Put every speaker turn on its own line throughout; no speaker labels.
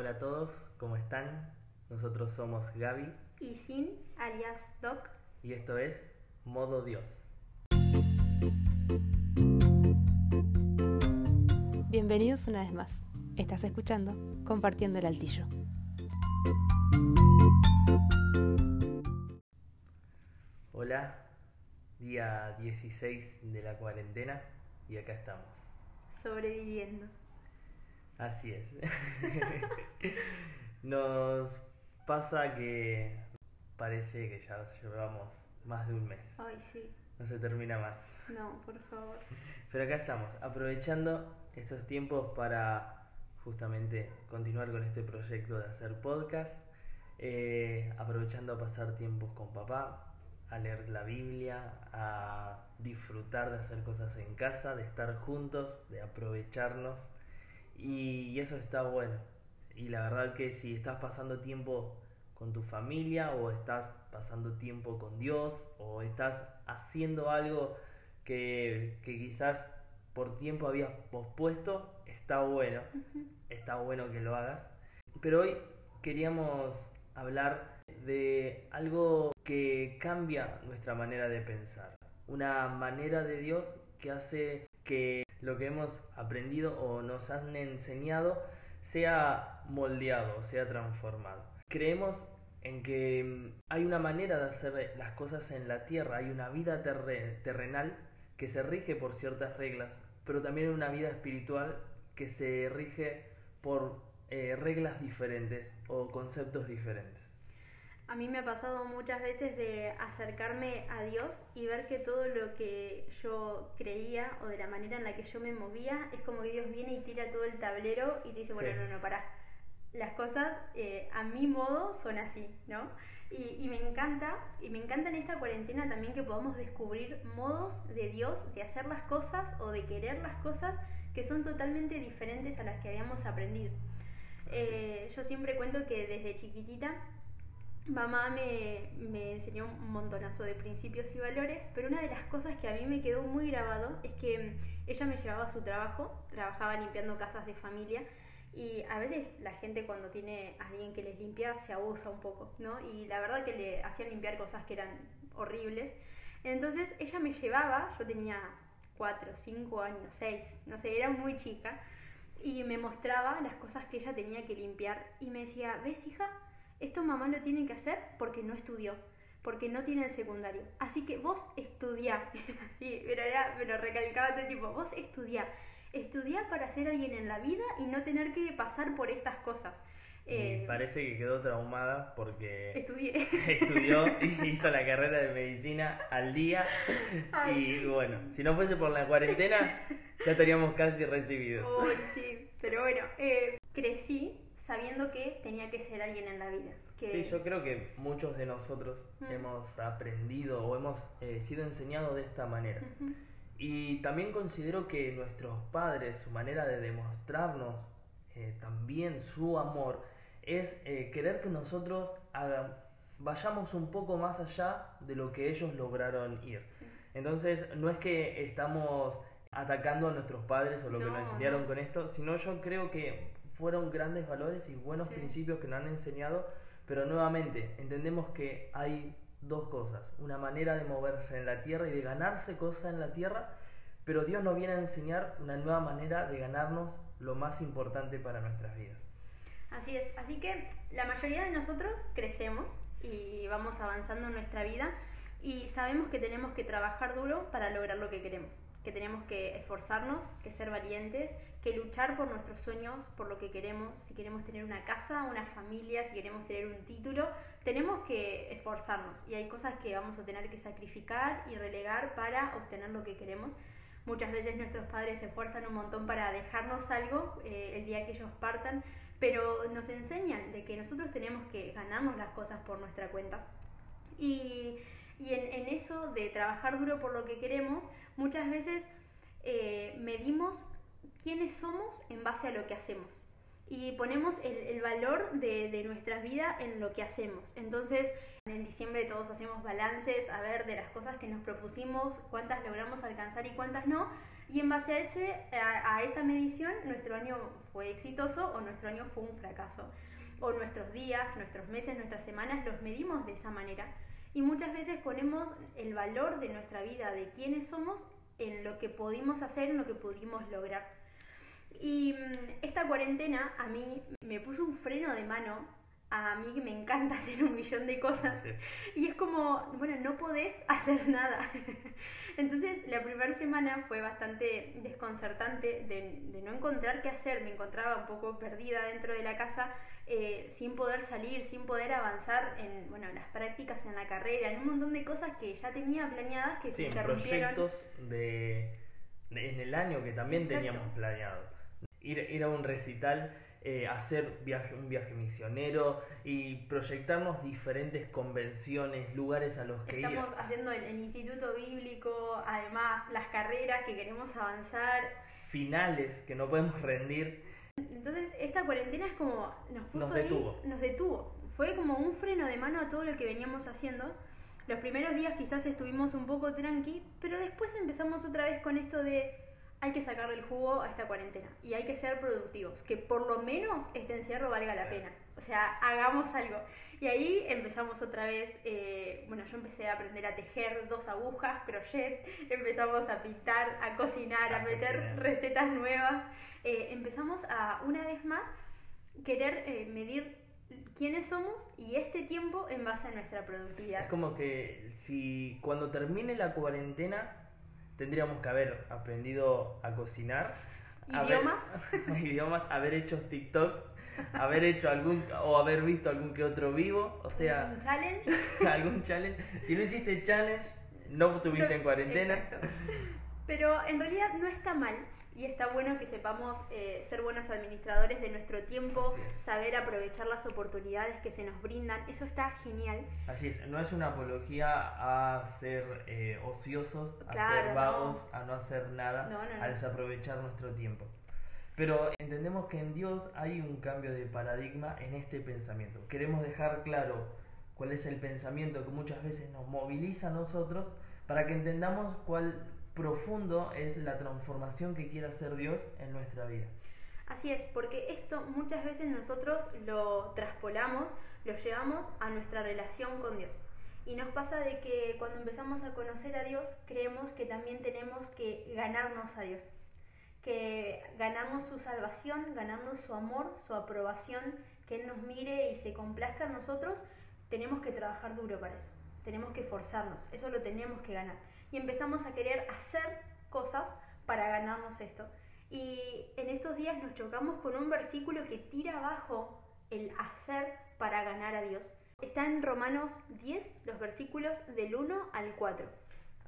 Hola a todos, ¿cómo están? Nosotros somos Gaby
y Sin, alias Doc.
y esto es Modo Dios.
Bienvenidos una vez más. Estás escuchando Compartiendo el Altillo.
Hola, día 16 de la cuarentena y acá estamos.
Sobreviviendo.
Así es. Nos pasa que parece que ya llevamos más de un mes.
Ay, sí.
No se termina más.
No, por favor.
Pero acá estamos, aprovechando estos tiempos para justamente continuar con este proyecto de hacer podcast, eh, aprovechando a pasar tiempos con papá, a leer la Biblia, a disfrutar de hacer cosas en casa, de estar juntos, de aprovecharnos. Y eso está bueno. Y la verdad que si estás pasando tiempo con tu familia o estás pasando tiempo con Dios o estás haciendo algo que, que quizás por tiempo habías pospuesto, está bueno, está bueno que lo hagas. Pero hoy queríamos hablar de algo que cambia nuestra manera de pensar, una manera de Dios que hace que lo que hemos aprendido o nos han enseñado sea moldeado, sea transformado. Creemos en que mm, hay una manera de hacer las cosas en la tierra, hay una vida terre- terrenal que se rige por ciertas reglas, pero también una vida espiritual que se rige por eh, reglas diferentes o conceptos diferentes.
A mí me ha pasado muchas veces de acercarme a Dios y ver que todo lo que yo creía o de la manera en la que yo me movía es como que Dios viene y tira todo el tablero y te dice, bueno,
Sí.
no, no, pará. Las cosas eh, a mi modo son así, ¿no? Y, y me encanta, y me encanta en esta cuarentena también que podamos descubrir modos de Dios de hacer las cosas o de querer las cosas que son totalmente diferentes a las que habíamos aprendido. Eh, yo siempre cuento que desde chiquitita mamá me, enseñó un montonazo de principios y valores, pero una de las cosas que a mí me quedó muy grabado es que mm, ella me llevaba a su trabajo, trabajaba limpiando casas de familia y a veces la gente cuando tiene a alguien que les limpia se abusa un poco, ¿no? Y la verdad que le hacían limpiar cosas que eran horribles. Entonces ella me llevaba, yo tenía 4, 5 años, 6, no sé, era muy chica, y me mostraba las cosas que ella tenía que limpiar y me decía, ¿ves hija? Esto mamá lo tiene que hacer porque no estudió, porque no tiene el secundario. Así que vos estudiá. Así, pero era, me lo recalcaba el tiempo, vos estudiá. Estudiá para ser alguien en la vida y no tener que pasar por estas cosas. Eh,
parece que quedó traumada porque
estudié.
estudió y hizo la carrera de medicina al día. Y bueno, si no fuese por la cuarentena, ya estaríamos casi recibidos.
Uy, sí, pero bueno, eh, crecí sabiendo que tenía que ser alguien en la vida. Que...
Sí, yo creo que muchos de nosotros
Mm.
hemos aprendido o hemos eh, sido enseñados de esta manera. Y también considero que nuestros padres, su manera de demostrarnos eh, también su amor, es eh, querer que nosotros vayamos un poco más allá de lo que ellos lograron ir.
Sí.
Entonces, no es que estamos atacando a nuestros padres o lo que
No,
nos enseñaron
no.
con esto, sino yo creo que fueron grandes valores y buenos
Sí.
principios que nos han enseñado, pero nuevamente entendemos que hay dos cosas, una manera de moverse en la tierra y de ganarse cosas en la tierra, pero Dios nos viene a enseñar una nueva manera de ganarnos lo más importante para nuestras vidas.
Así es, así que la mayoría de nosotros crecemos y vamos avanzando en nuestra vida y sabemos que tenemos que trabajar duro para lograr lo que queremos, que tenemos que esforzarnos, que ser valientes, que luchar por nuestros sueños, por lo que queremos, si queremos tener una casa, una familia, si queremos tener un título, tenemos que esforzarnos y hay cosas que vamos a tener que sacrificar y relegar para obtener lo que queremos. Muchas veces nuestros padres se esfuerzan un montón para dejarnos algo eh, el día que ellos partan, pero nos enseñan de que nosotros tenemos que ganarnos las cosas por nuestra cuenta. Y, y en, eso de trabajar duro por lo que queremos, muchas veces eh, medimos quiénes somos en base a lo que hacemos. Y ponemos el, el valor de, de nuestra vida en lo que hacemos. Entonces, en diciembre todos hacemos balances, a ver de las cosas que nos propusimos, cuántas logramos alcanzar y cuántas no. Y en base a, ese, a, a esa medición, nuestro año fue exitoso o nuestro año fue un fracaso. O nuestros días, nuestros meses, nuestras semanas los medimos de esa manera. Y muchas veces ponemos el valor de nuestra vida, de quiénes somos, en lo que pudimos hacer, en lo que pudimos lograr. Y mm, esta cuarentena a mí me puso un freno de mano a mí que me encanta hacer un millón de cosas y es como, bueno, no podés hacer nada. Entonces la primera semana fue bastante desconcertante de, de, no encontrar qué hacer, me encontraba un poco perdida dentro de la casa eh, sin poder salir, sin poder avanzar en bueno, las prácticas en la carrera, en un montón de cosas que ya tenía planeadas que se interrumpieron.
proyectos de, en el año que también teníamos planeado. Ir, ir a un recital eh, hacer viaje, un viaje misionero y proyectarnos diferentes convenciones, lugares a los que
Estamos ir. Estamos haciendo el, el, instituto bíblico, además las carreras que queremos avanzar.
Finales que no podemos rendir.
Entonces esta cuarentena es como nos puso
nos detuvo.
Ahí, nos detuvo. Fue como un freno de mano a todo lo que veníamos haciendo. Los primeros días quizás estuvimos un poco tranqui, pero después empezamos otra vez con esto de hay que sacarle el jugo a esta cuarentena y hay que ser productivos, que por lo menos este encierro valga la pena. O sea, hagamos algo. Y ahí empezamos otra vez, eh, bueno, yo empecé a aprender a tejer dos agujas, crochet, empezamos a pintar, a cocinar, a, a meter cocinar. recetas nuevas. Eh, empezamos a, una vez más, querer eh, medir quiénes somos y este tiempo en base a nuestra productividad.
Es como que si cuando termine la cuarentena tendríamos que haber aprendido a cocinar.
¿Idiomas?
Haber, idiomas, haber hecho TikTok, haber hecho algún, o haber visto algún que otro vivo, o sea...
¿Algún challenge?
algún challenge. Si no hiciste challenge, no estuviste en cuarentena.
Exacto. Pero en realidad no está mal y está bueno que sepamos eh, ser buenos administradores de nuestro tiempo, saber aprovechar las oportunidades que se nos brindan, eso está genial.
Así es, no es una apología a ser eh, ociosos, claro, a ser vagos, no. a no hacer nada,
no, no,
a desaprovechar nuestro tiempo. Pero entendemos que en Dios hay un cambio de paradigma en este pensamiento. Queremos dejar claro cuál es el pensamiento que muchas veces nos moviliza a nosotros para que entendamos cuál profundo es la transformación que quiere hacer Dios en nuestra vida.
Así es, porque esto muchas veces nosotros lo traspolamos, lo llevamos a nuestra relación con Dios. Y nos pasa de que cuando empezamos a conocer a Dios, creemos que también tenemos que ganarnos a Dios. Que ganarnos su salvación, ganarnos su amor, su aprobación, que Él nos mire y se complazca en nosotros, tenemos que trabajar duro para eso. Tenemos que forzarnos, eso lo tenemos que ganar y empezamos a querer hacer cosas para ganarnos esto. Y en estos días nos chocamos con un versículo que tira abajo el hacer para ganar a Dios. Está en Romanos 10, los versículos del 1 al 4.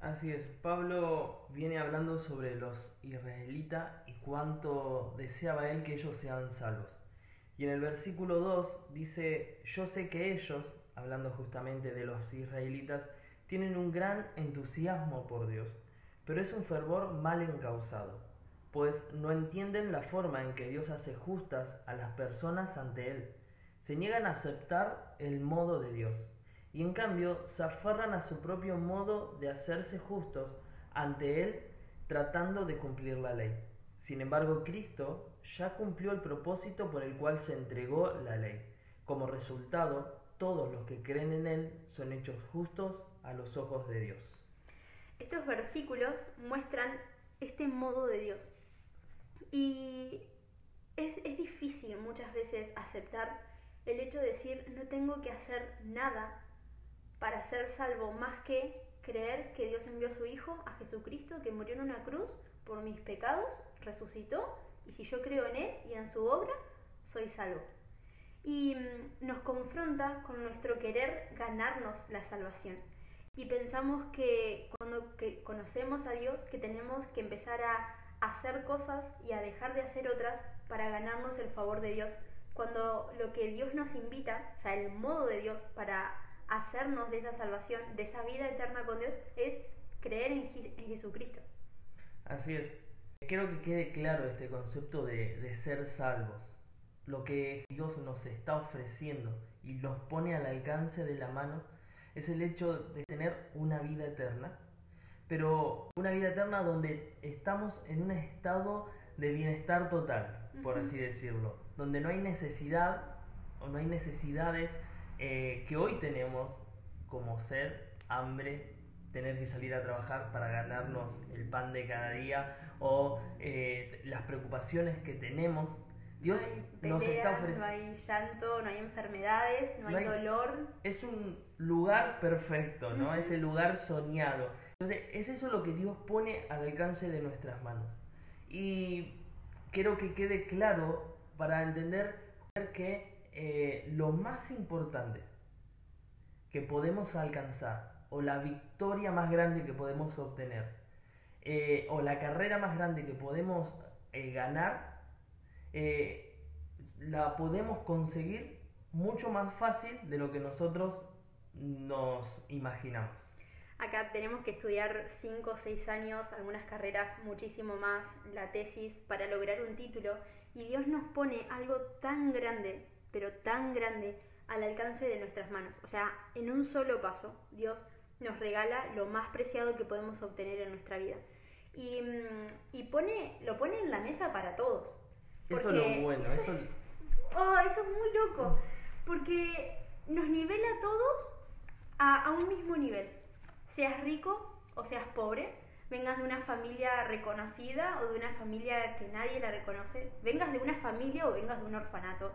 Así es, Pablo viene hablando sobre los israelitas y cuánto deseaba él que ellos sean salvos. Y en el versículo 2 dice, yo sé que ellos, hablando justamente de los israelitas, tienen un gran entusiasmo por Dios, pero es un fervor mal encausado, pues no entienden la forma en que Dios hace justas a las personas ante Él. Se niegan a aceptar el modo de Dios, y en cambio se aferran a su propio modo de hacerse justos ante Él tratando de cumplir la ley. Sin embargo, Cristo ya cumplió el propósito por el cual se entregó la ley. Como resultado, todos los que creen en Él son hechos justos a los ojos de Dios.
Estos versículos muestran este modo de Dios. Y es, es, difícil muchas veces aceptar el hecho de decir no tengo que hacer nada para ser salvo más que creer que Dios envió a su Hijo, a Jesucristo, que murió en una cruz por mis pecados, resucitó, y si yo creo en Él y en su obra, soy salvo. Y mm, nos confronta con nuestro querer ganarnos la salvación y pensamos que cuando conocemos a Dios que tenemos que empezar a hacer cosas y a dejar de hacer otras para ganarnos el favor de Dios, cuando lo que Dios nos invita, o sea, el modo de Dios para hacernos de esa salvación, de esa vida eterna con Dios, es creer en, Jesucristo.
Así es. Quiero que quede claro este concepto de ser salvos. Lo que Dios nos está ofreciendo y nos pone al alcance de la mano es el hecho de tener una vida eterna, pero una vida eterna donde estamos en un estado de bienestar total, por así decirlo, donde no hay necesidad o no hay necesidades eh, que hoy tenemos como ser hambre, tener que salir a trabajar para ganarnos el pan de cada día o eh, las preocupaciones que tenemos. Dios
no hay
nos está
peleas,
ofreciendo...
no hay llanto, no hay enfermedades, no,
No
hay, dolor.
es un lugar perfecto, ¿no? Es el lugar soñado. Entonces, es eso lo que Dios pone al alcance de nuestras manos. Y quiero que quede claro para entender que eh, lo más importante que podemos alcanzar, o la victoria más grande que podemos obtener, eh, o la carrera más grande que podemos eh, ganar, eh, la podemos conseguir mucho más fácil de lo que nosotros nos imaginamos.
Acá tenemos que estudiar 5 o 6 años, algunas carreras muchísimo más, la tesis, para lograr un título. Y Dios nos pone algo tan grande, pero tan grande, al alcance de nuestras manos. O sea, en un solo paso, Dios nos regala lo más preciado que podemos obtener en nuestra vida. Y, mm, y pone, lo pone en la mesa para todos.
Eso es lo bueno,
Eso,
eso-
es, oh, eso es muy loco. Porque nos nivela a todos a, a un mismo nivel. Seas rico o seas pobre, vengas de una familia reconocida o de una familia que nadie la reconoce, vengas de una familia o vengas de un orfanato,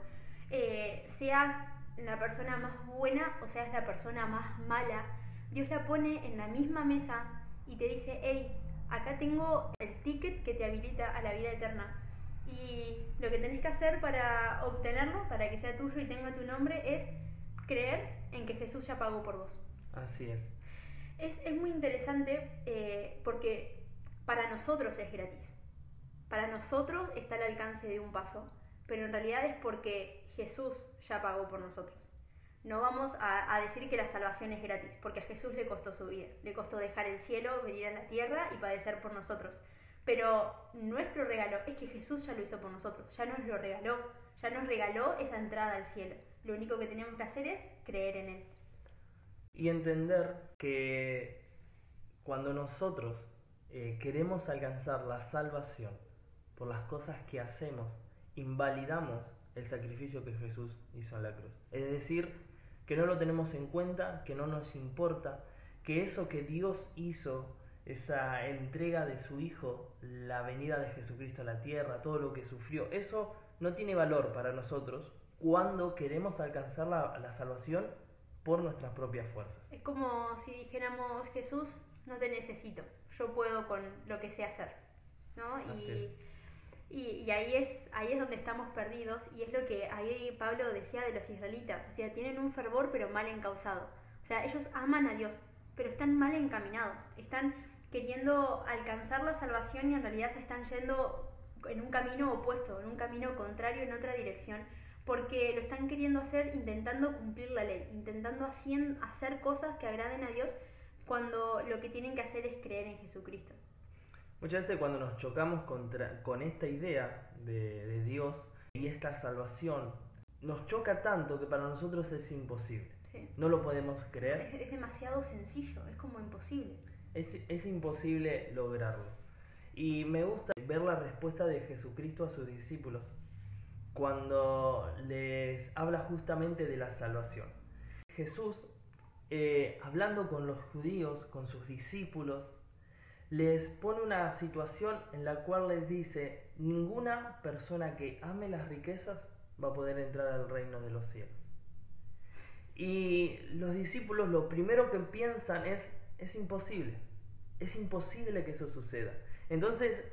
eh, seas la persona más buena o seas la persona más mala, Dios la pone en la misma mesa y te dice, hey, acá tengo el ticket que te habilita a la vida eterna. Y lo que tenés que hacer para obtenerlo, para que sea tuyo y tenga tu nombre, es creer en que Jesús ya pagó por vos.
Así es.
Es, es muy interesante eh, porque para nosotros es gratis. Para nosotros está al alcance de un paso, pero en realidad es porque Jesús ya pagó por nosotros. No vamos a, a decir que la salvación es gratis, porque a Jesús le costó su vida, le costó dejar el cielo, venir a la tierra y padecer por nosotros. Pero nuestro regalo es que Jesús ya lo hizo por nosotros, ya nos lo regaló, ya nos regaló esa entrada al cielo. Lo único que tenemos que hacer es creer en Él.
Y entender que cuando nosotros eh, queremos alcanzar la salvación por las cosas que hacemos, invalidamos el sacrificio que Jesús hizo en la cruz. Es decir, que no lo tenemos en cuenta, que no nos importa, que eso que Dios hizo, esa entrega de su Hijo, la venida de Jesucristo a la tierra, todo lo que sufrió, eso no tiene valor para nosotros cuando queremos alcanzar la, la salvación por nuestras propias fuerzas.
Es como si dijéramos, Jesús, no te necesito, yo puedo con lo que sé hacer. ¿no? Y ahí, es, ahí es donde estamos perdidos y es lo que ahí Pablo decía de los israelitas. O sea, tienen un fervor pero mal encausado. O sea, ellos aman a Dios, pero están mal encaminados. Están queriendo alcanzar la salvación y en realidad se están yendo en un camino opuesto, en un camino contrario, en otra dirección, porque lo están queriendo hacer intentando cumplir la ley, intentando hacer cosas que agraden a Dios cuando lo que tienen que hacer es creer en Jesucristo.
Muchas veces cuando nos chocamos contra, con esta idea de, de Dios y esta salvación, nos choca tanto que para nosotros es imposible.
Sí.
No lo podemos creer,
Es, es demasiado sencillo, es como imposible.
Es, es imposible lograrlo. Y me gusta ver la respuesta de Jesucristo a sus discípulos cuando les habla justamente de la salvación. Jesús, eh, hablando con los judíos, con sus discípulos, les pone una situación en la cual les dice, ninguna persona que ame las riquezas va a poder entrar al reino de los cielos. Y los discípulos lo primero que piensan es, es imposible, es imposible que eso suceda. Entonces,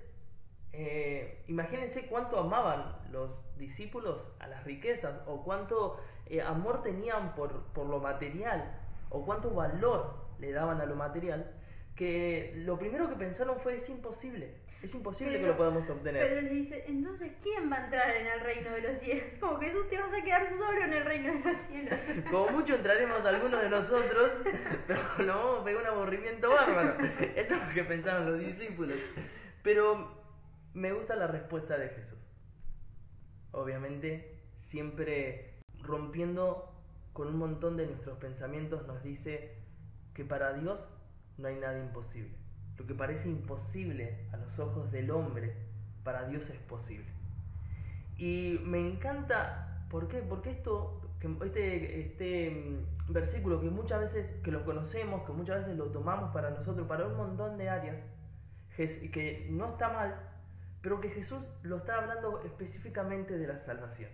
eh, imagínense cuánto amaban los discípulos a las riquezas o cuánto eh, amor tenían por, por lo material o cuánto valor le daban a lo material, que lo primero que pensaron fue es imposible, es imposible que lo podamos obtener.
Pedro les dice, entonces, ¿quién va a entrar en el reino de los cielos? Como Jesús te vas a quedar solo en el reino de los cielos.
Como mucho entraremos algunos de nosotros, pero nos vamos a pegar un aburrimiento bárbaro. Eso es lo que pensaban los discípulos. Pero me gusta la respuesta de Jesús. Obviamente, siempre rompiendo con un montón de nuestros pensamientos, nos dice que para Dios no hay nada imposible. Lo que parece imposible a los ojos del hombre, para Dios es posible. Y me encanta, ¿por qué? Porque esto, este, este mm, versículo que muchas veces, que lo conocemos, que muchas veces lo tomamos para nosotros, para un montón de áreas, que no está mal, pero que Jesús lo está hablando específicamente de la salvación.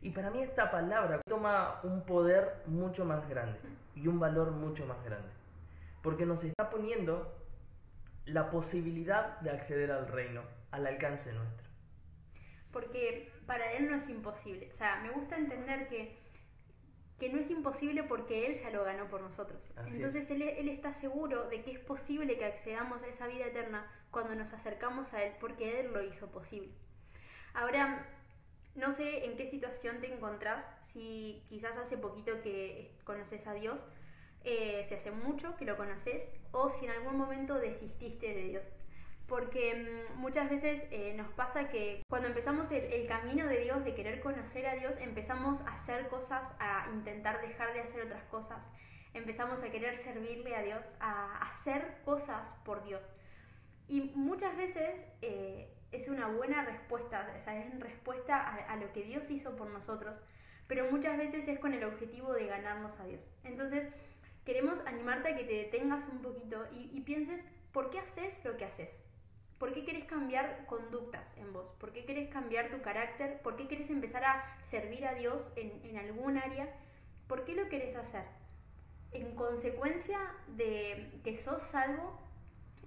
Y para mí esta palabra toma un poder mucho más grande y un valor mucho más grande. Porque nos está poniendo la posibilidad de acceder al reino, al alcance nuestro.
Porque para Él no es imposible. O sea, me gusta entender que, que no es imposible porque Él ya lo ganó por nosotros. Entonces él, él está seguro de que es posible que accedamos a esa vida eterna cuando nos acercamos a Él, porque Él lo hizo posible. Ahora, no sé en qué situación te encontrás, si quizás hace poquito que conoces a Dios, eh, si hace mucho que lo conoces, o si en algún momento desististe de Dios. Porque mm, muchas veces eh, nos pasa que cuando empezamos el, camino de Dios, de querer conocer a Dios, empezamos a hacer cosas, a intentar dejar de hacer otras cosas, empezamos a querer servirle a Dios, a hacer cosas por Dios. Y muchas veces eh, es una buena respuesta, o sea, es respuesta a, lo que Dios hizo por nosotros, pero muchas veces es con el objetivo de ganarnos a Dios. Entonces, queremos animarte a que te detengas un poquito y, pienses, ¿por qué haces lo que haces? ¿Por qué querés cambiar conductas en vos? ¿Por qué querés cambiar tu carácter? ¿Por qué querés empezar a servir a Dios en, en algún área? ¿Por qué lo querés hacer? En consecuencia de que sos salvo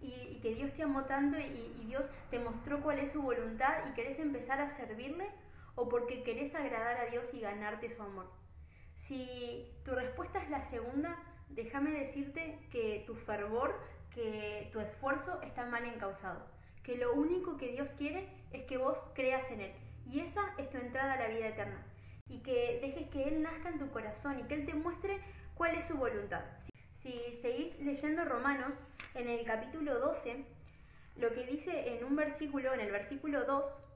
y, que Dios te amó tanto y, Dios te mostró cuál es su voluntad y querés empezar a servirle o porque querés agradar a Dios y ganarte su amor. Si tu respuesta es la segunda, déjame decirte que tu fervor, que tu esfuerzo está mal encausado, que lo único que Dios quiere es que vos creas en Él. Y esa es tu entrada a la vida eterna. Y que dejes que Él nazca en tu corazón y que Él te muestre cuál es su voluntad. Si seguís leyendo Romanos, en el capítulo 12, lo que dice en un versículo, en el versículo 2,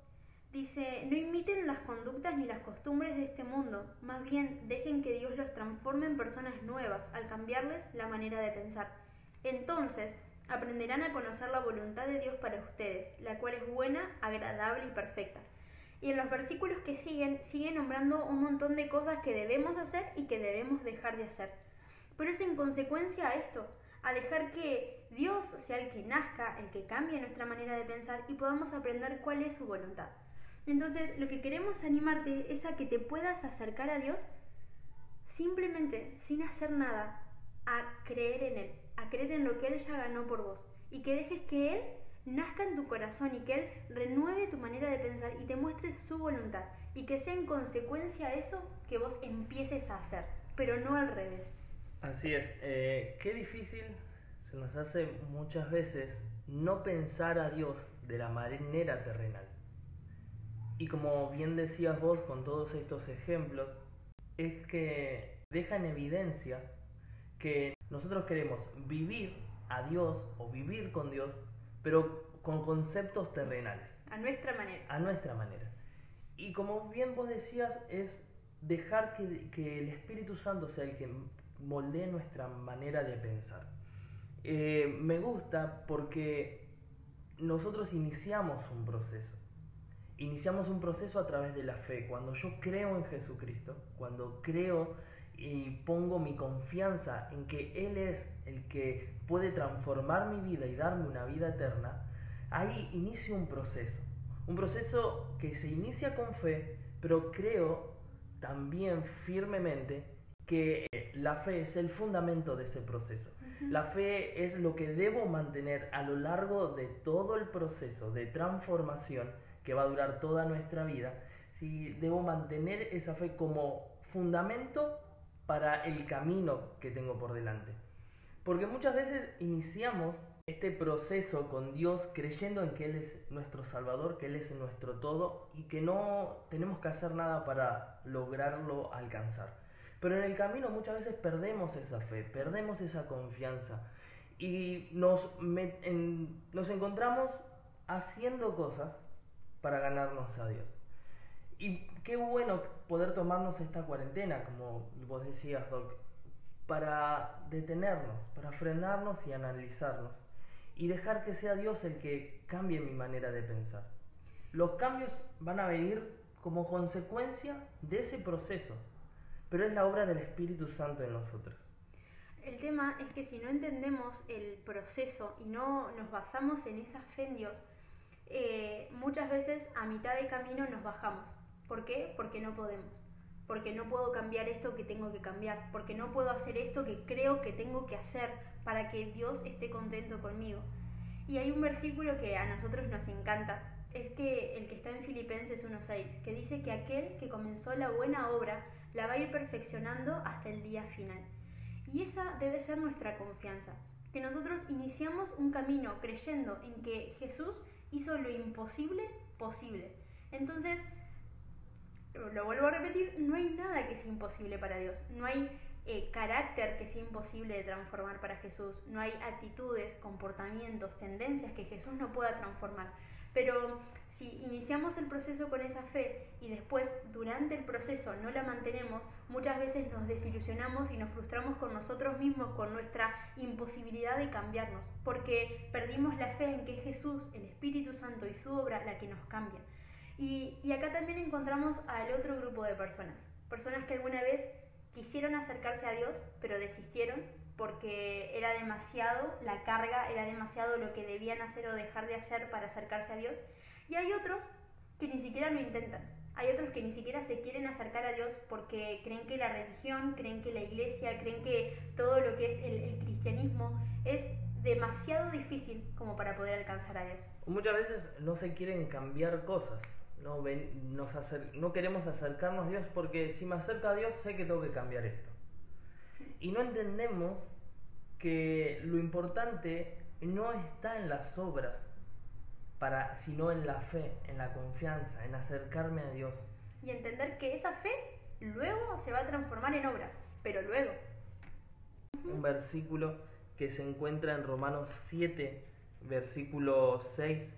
dice, no imiten las conductas ni las costumbres de este mundo, más bien dejen que Dios los transforme en personas nuevas al cambiarles la manera de pensar. Entonces aprenderán a conocer la voluntad de Dios para ustedes, la cual es buena, agradable y perfecta. Y en los versículos que siguen, sigue nombrando un montón de cosas que debemos hacer y que debemos dejar de hacer. Pero es en consecuencia a esto, a dejar que Dios sea el que nazca, el que cambie nuestra manera de pensar y podamos aprender cuál es su voluntad. Entonces, lo que queremos animarte es a que te puedas acercar a Dios simplemente, sin hacer nada, a creer en Él, a creer en lo que Él ya ganó por vos y que dejes que Él nazca en tu corazón y que Él renueve tu manera de pensar y te muestre su voluntad y que sea en consecuencia eso que vos empieces a hacer, pero no al revés.
Así es, eh, qué difícil se nos hace muchas veces no pensar a Dios de la manera terrenal. Y como bien decías vos con todos estos ejemplos, es que deja en evidencia que nosotros queremos vivir a Dios o vivir con Dios, pero con conceptos terrenales.
A nuestra manera.
A nuestra manera. Y como bien vos decías, es dejar que, que el Espíritu Santo sea el que moldee nuestra manera de pensar. Eh, me gusta porque nosotros iniciamos un proceso. Iniciamos un proceso a través de la fe. Cuando yo creo en Jesucristo, cuando creo y pongo mi confianza en que Él es el que puede transformar mi vida y darme una vida eterna, ahí inicio un proceso. Un proceso que se inicia con fe, pero creo también firmemente que la fe es el fundamento de ese proceso. La fe es lo que debo mantener a lo largo de todo el proceso de transformación que va a durar toda nuestra vida. Si debo mantener esa fe como fundamento para el camino que tengo por delante. Porque muchas veces iniciamos este proceso con Dios creyendo en que Él es nuestro Salvador, que Él es nuestro todo y que no tenemos que hacer nada para lograrlo alcanzar. Pero en el camino muchas veces perdemos esa fe, perdemos esa confianza y nos, nos encontramos haciendo cosas para ganarnos a Dios. Y qué bueno poder tomarnos esta cuarentena, como vos decías, Doc, para detenernos, para frenarnos y analizarnos. y dejar que sea Dios el que cambie mi manera de pensar. Los cambios van a venir como consecuencia de ese proceso, pero es la obra del Espíritu Santo en nosotros.
El tema es que si no entendemos el proceso y no nos basamos en esa fe en Dios, eh, muchas veces a mitad de camino nos bajamos. ¿Por qué? Porque no podemos. Porque no puedo cambiar esto que tengo que cambiar. Porque no puedo hacer esto que creo que tengo que hacer para que Dios esté contento conmigo. Y hay un versículo que a nosotros nos encanta. Es que el que está en Filipenses 1.6, que dice que aquel que comenzó la buena obra la va a ir perfeccionando hasta el día final. Y esa debe ser nuestra confianza, que nosotros iniciamos un camino creyendo en que Jesús hizo lo imposible posible. Entonces, lo vuelvo a repetir, no hay nada que sea imposible para Dios, no hay eh, carácter que sea imposible de transformar para Jesús, no hay actitudes, comportamientos, tendencias que Jesús no pueda transformar. Pero si iniciamos el proceso con esa fe y después durante el proceso no la mantenemos, muchas veces nos desilusionamos y nos frustramos con nosotros mismos, con nuestra imposibilidad de cambiarnos, porque perdimos la fe en que es Jesús, el Espíritu Santo y su obra la que nos cambia. Y, y acá también encontramos al otro grupo de personas, personas que alguna vez quisieron acercarse a Dios, pero desistieron porque era demasiado la carga, era demasiado lo que debían hacer o dejar de hacer para acercarse a Dios. Y hay otros que ni siquiera lo intentan. Hay otros que ni siquiera se quieren acercar a Dios porque creen que la religión, creen que la iglesia, creen que todo lo que es el, cristianismo es demasiado difícil como para poder alcanzar a Dios.
Muchas veces no se quieren cambiar cosas. No, ven, nos no queremos acercarnos a Dios porque si me acerco a Dios sé que tengo que cambiar esto. Y no entendemos que lo importante no está en las obras, para, sino en la fe, en la confianza, en acercarme a Dios.
Y entender que esa fe luego se va a transformar en obras, pero luego.
Un versículo que se encuentra en Romanos 7, versículo 6,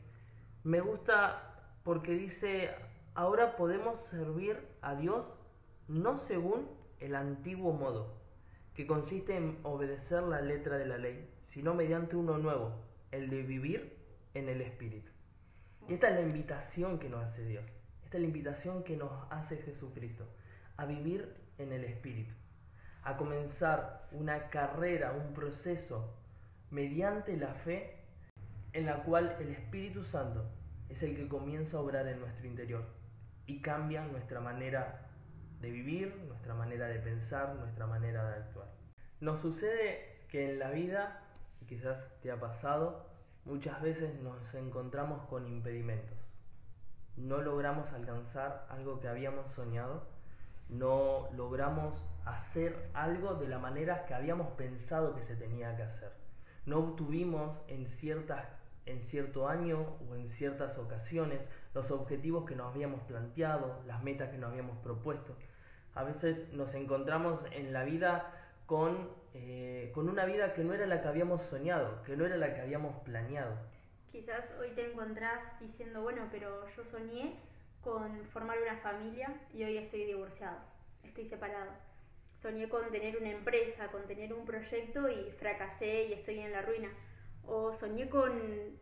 me gusta porque dice, ahora podemos servir a Dios no según el antiguo modo, que consiste en obedecer la letra de la ley, sino mediante uno nuevo, el de vivir en el Espíritu. Y esta es la invitación que nos hace Dios, esta es la invitación que nos hace Jesucristo, a vivir en el Espíritu, a comenzar una carrera, un proceso mediante la fe en la cual el Espíritu Santo es el que comienza a obrar en nuestro interior y cambia nuestra manera de vivir, nuestra manera de pensar, nuestra manera de actuar. Nos sucede que en la vida, y quizás te ha pasado, muchas veces nos encontramos con impedimentos. No logramos alcanzar algo que habíamos soñado, no logramos hacer algo de la manera que habíamos pensado que se tenía que hacer. No obtuvimos en, ciertas, en cierto año o en ciertas ocasiones los objetivos que nos habíamos planteado, las metas que nos habíamos propuesto. A veces nos encontramos en la vida con, eh, con una vida que no era la que habíamos soñado, que no era la que habíamos planeado.
Quizás hoy te encontrás diciendo, bueno, pero yo soñé con formar una familia y hoy estoy divorciado, estoy separado. Soñé con tener una empresa, con tener un proyecto y fracasé y estoy en la ruina. O soñé con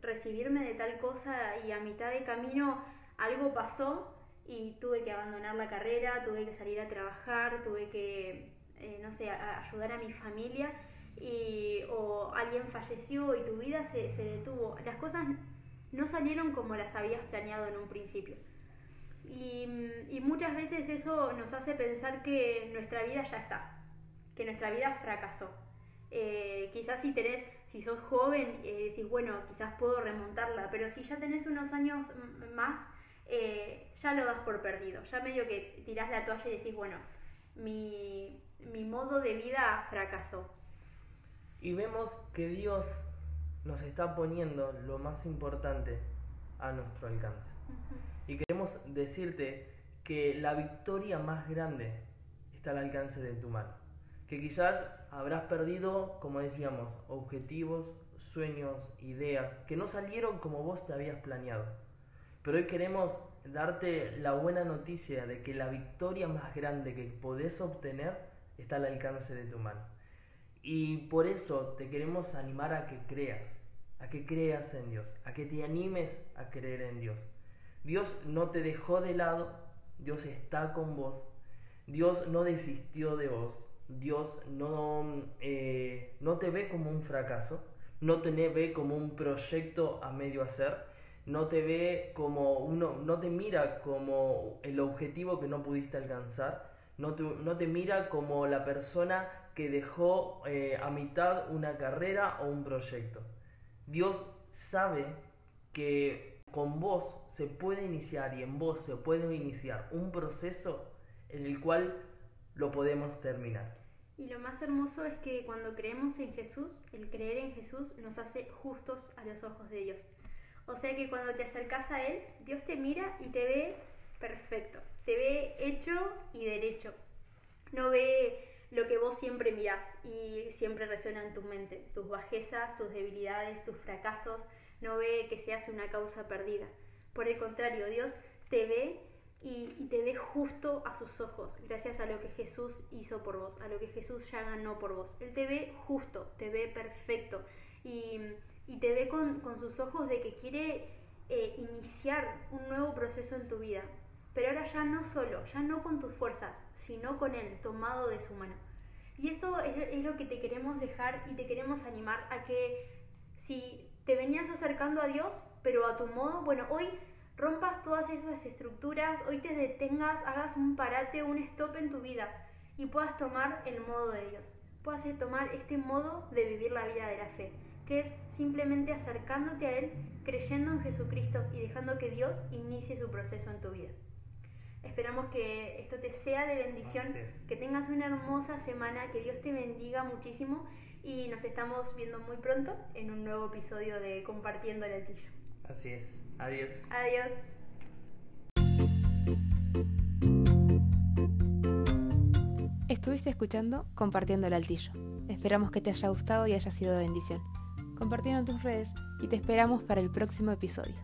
recibirme de tal cosa y a mitad de camino algo pasó y tuve que abandonar la carrera, tuve que salir a trabajar, tuve que, eh, no sé, ayudar a mi familia y, o alguien falleció y tu vida se, se, detuvo. Las cosas no salieron como las habías planeado en un principio. Y, y, muchas veces eso nos hace pensar que nuestra vida ya está, que nuestra vida fracasó. Eh, quizás si tenés, si sos joven, eh, decís, bueno, quizás puedo remontarla, pero si ya tenés unos años más, eh, ya lo das por perdido. Ya medio que tirás la toalla y decís, bueno, mi, modo de vida fracasó.
Y vemos que Dios nos está poniendo lo más importante a nuestro alcance. Y queremos decirte que la victoria más grande está al alcance de tu mano. Que quizás habrás perdido, como decíamos, objetivos, sueños, ideas, que no salieron como vos te habías planeado pero hoy queremos darte la buena noticia de que la victoria más grande que podés obtener está al alcance de tu mano. Y por eso te queremos animar a que creas, a que creas en Dios, a que te animes a creer en Dios. Dios no te dejó de lado, Dios está con vos, Dios no desistió de vos, Dios no, eh, no te ve como un fracaso, no te ve como un proyecto a medio hacer, no te ve como uno, no te mira como el objetivo que no pudiste alcanzar, no te, no te mira como la persona que dejó eh, a mitad una carrera o un proyecto. Dios sabe que con vos se puede iniciar y en vos se puede iniciar un proceso en el cual lo podemos terminar.
Y lo más hermoso es que cuando creemos en Jesús, el creer en Jesús nos hace justos a los ojos de Dios. O sea que cuando te acercas a Él, Dios te mira y te ve perfecto, te ve hecho y derecho. No ve lo que vos siempre mirás y siempre resuena en tu mente, tus bajezas, tus debilidades, tus fracasos, no ve que seas una causa perdida. Por el contrario, Dios te ve y, te ve justo a sus ojos, gracias a lo que Jesús hizo por vos, a lo que Jesús ya ganó por vos. Él te ve justo, te ve perfecto y, te ve con, sus ojos de que quiere eh, iniciar un nuevo proceso en tu vida. Pero ahora ya no solo, ya no con tus fuerzas, sino con Él, tomado de su mano. Y eso es, es lo que te queremos dejar y te queremos animar a que si te venías acercando a Dios, pero a tu modo, bueno, hoy rompas todas esas estructuras, hoy te detengas, hagas un parate, un stop en tu vida y puedas tomar el modo de Dios. Puedas tomar este modo de vivir la vida de la fe, que es simplemente acercándote a Él, creyendo en Jesucristo y dejando que Dios inicie su proceso en tu vida. Esperamos que esto te sea de bendición, que tengas una hermosa semana, que Dios te bendiga muchísimo y nos estamos viendo muy pronto en un nuevo episodio de Compartiendo el Altillo.
Así es. Adiós.
Adiós.
Estuviste escuchando Compartiendo el Altillo. Esperamos que te haya gustado y haya sido de bendición. Compartiendo en tus redes y te esperamos para el próximo episodio.